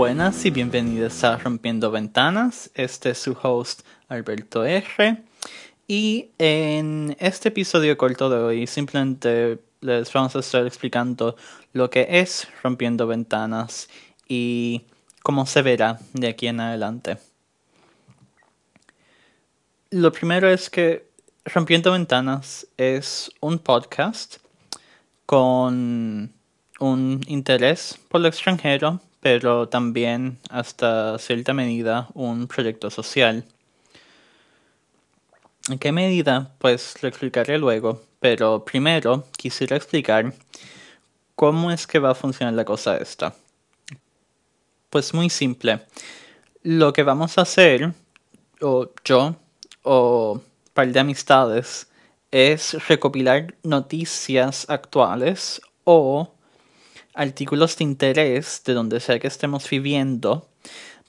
Buenas y bienvenidos a Rompiendo Ventanas. Este es su host Alberto R. Y en este episodio corto de hoy simplemente les vamos a estar explicando lo que es Rompiendo Ventanas y cómo se verá de aquí en adelante. Lo primero es que Rompiendo Ventanas es un podcast con un interés por lo extranjero, pero también hasta cierta medida un proyecto social. ¿En qué medida? Pues lo explicaré luego, pero primero quisiera explicar cómo es que va a funcionar la cosa esta. Pues muy simple. Lo que vamos a hacer, o yo, o par de amistades, es recopilar noticias actuales o artículos de interés de donde sea que estemos viviendo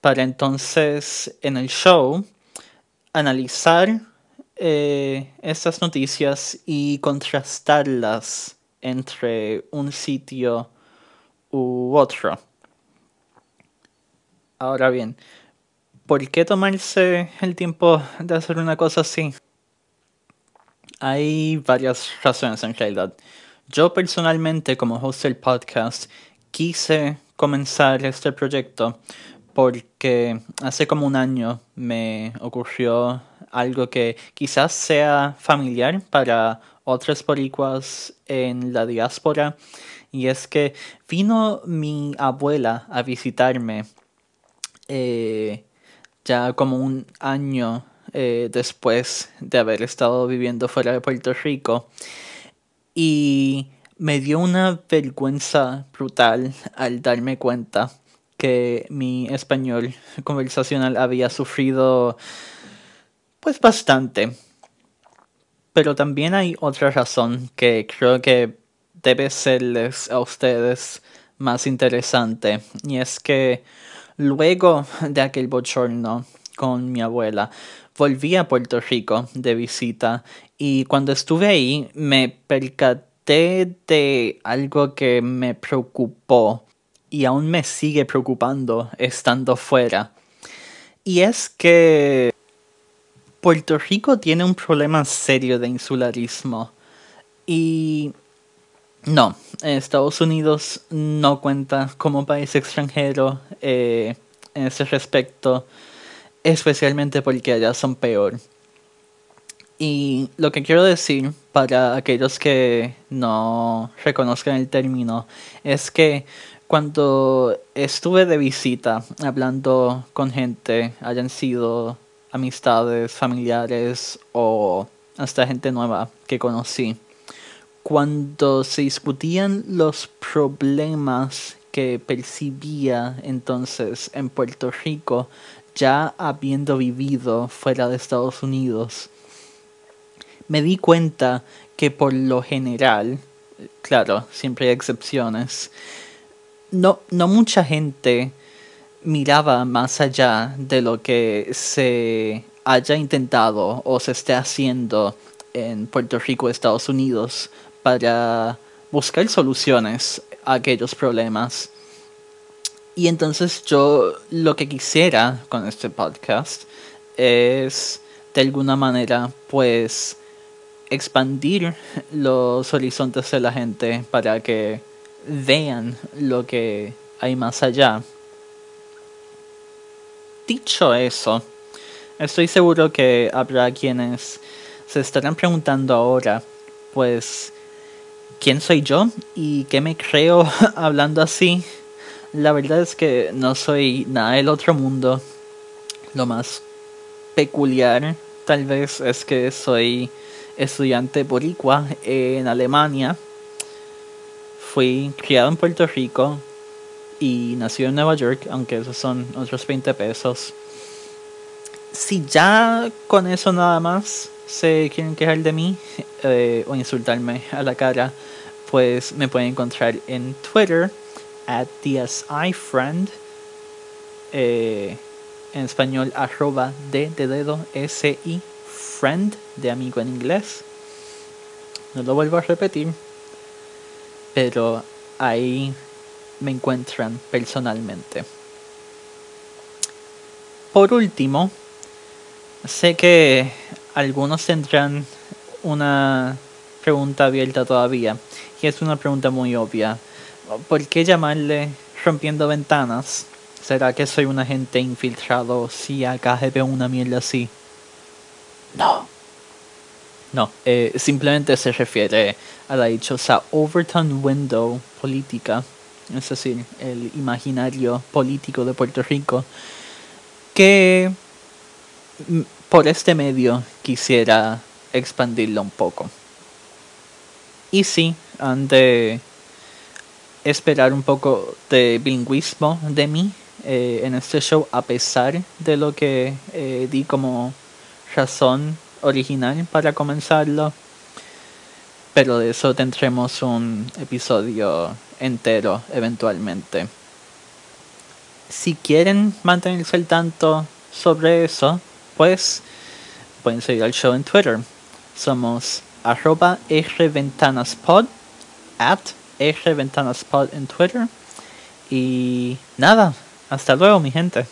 para entonces en el show analizar eh, estas noticias y contrastarlas entre un sitio u otro. Ahora bien, ¿por qué tomarse el tiempo de hacer una cosa así? Hay varias razones en realidad. Yo personalmente, como host del podcast, quise comenzar este proyecto porque hace como un año me ocurrió algo que quizás sea familiar para otras boricuas en la diáspora y es que vino mi abuela a visitarme eh, ya como un año eh, después de haber estado viviendo fuera de Puerto Rico y me dio una vergüenza brutal al darme cuenta que mi español conversacional había sufrido pues bastante. Pero también hay otra razón que creo que debe serles a ustedes más interesante y es que luego de aquel bochorno con mi abuela volví a Puerto Rico de visita y cuando estuve ahí me percaté de algo que me preocupó y aún me sigue preocupando estando fuera. Y es que Puerto Rico tiene un problema serio de insularismo. Y no, Estados Unidos no cuenta como país extranjero eh, en ese respecto especialmente porque allá son peor. Y lo que quiero decir para aquellos que no reconozcan el término es que cuando estuve de visita hablando con gente, hayan sido amistades, familiares o hasta gente nueva que conocí, cuando se discutían los problemas que percibía entonces en Puerto Rico, ya habiendo vivido fuera de Estados Unidos, me di cuenta que por lo general, claro, siempre hay excepciones, no, no mucha gente miraba más allá de lo que se haya intentado o se esté haciendo en Puerto Rico, Estados Unidos, para buscar soluciones a aquellos problemas. Y entonces yo lo que quisiera con este podcast es de alguna manera pues expandir los horizontes de la gente para que vean lo que hay más allá. Dicho eso, estoy seguro que habrá quienes se estarán preguntando ahora, pues, ¿quién soy yo? ¿Y qué me creo hablando así? La verdad es que no soy nada del otro mundo. Lo más peculiar tal vez es que soy estudiante boricua en Alemania. Fui criado en Puerto Rico y nací en Nueva York, aunque esos son otros 20 pesos. Si ya con eso nada más se quieren quejar de mí eh, o insultarme a la cara, pues me pueden encontrar en Twitter at friend eh, en español arroba de dedo S-I friend de amigo en inglés. No lo vuelvo a repetir, pero ahí me encuentran personalmente. por último, sé que algunos tendrán una pregunta abierta todavía, y es una pregunta muy obvia. ¿Por qué llamarle rompiendo ventanas? ¿Será que soy un agente infiltrado si acá veo una mierda así? No. Eh, simplemente se refiere a la dichosa Overton Window política, es decir, el imaginario político de Puerto Rico, que por este medio quisiera expandirlo un poco. Y sí, han de esperar un poco de bilingüismo de mí eh, en este show, a pesar de lo que eh, di como razón original para comenzarlo. Pero de eso tendremos un episodio entero eventualmente. Si quieren mantenerse al tanto sobre eso, pues pueden seguir al show en Twitter. Somos arroba rventanaspod, at rventanaspod en Twitter. Y nada, hasta luego mi gente.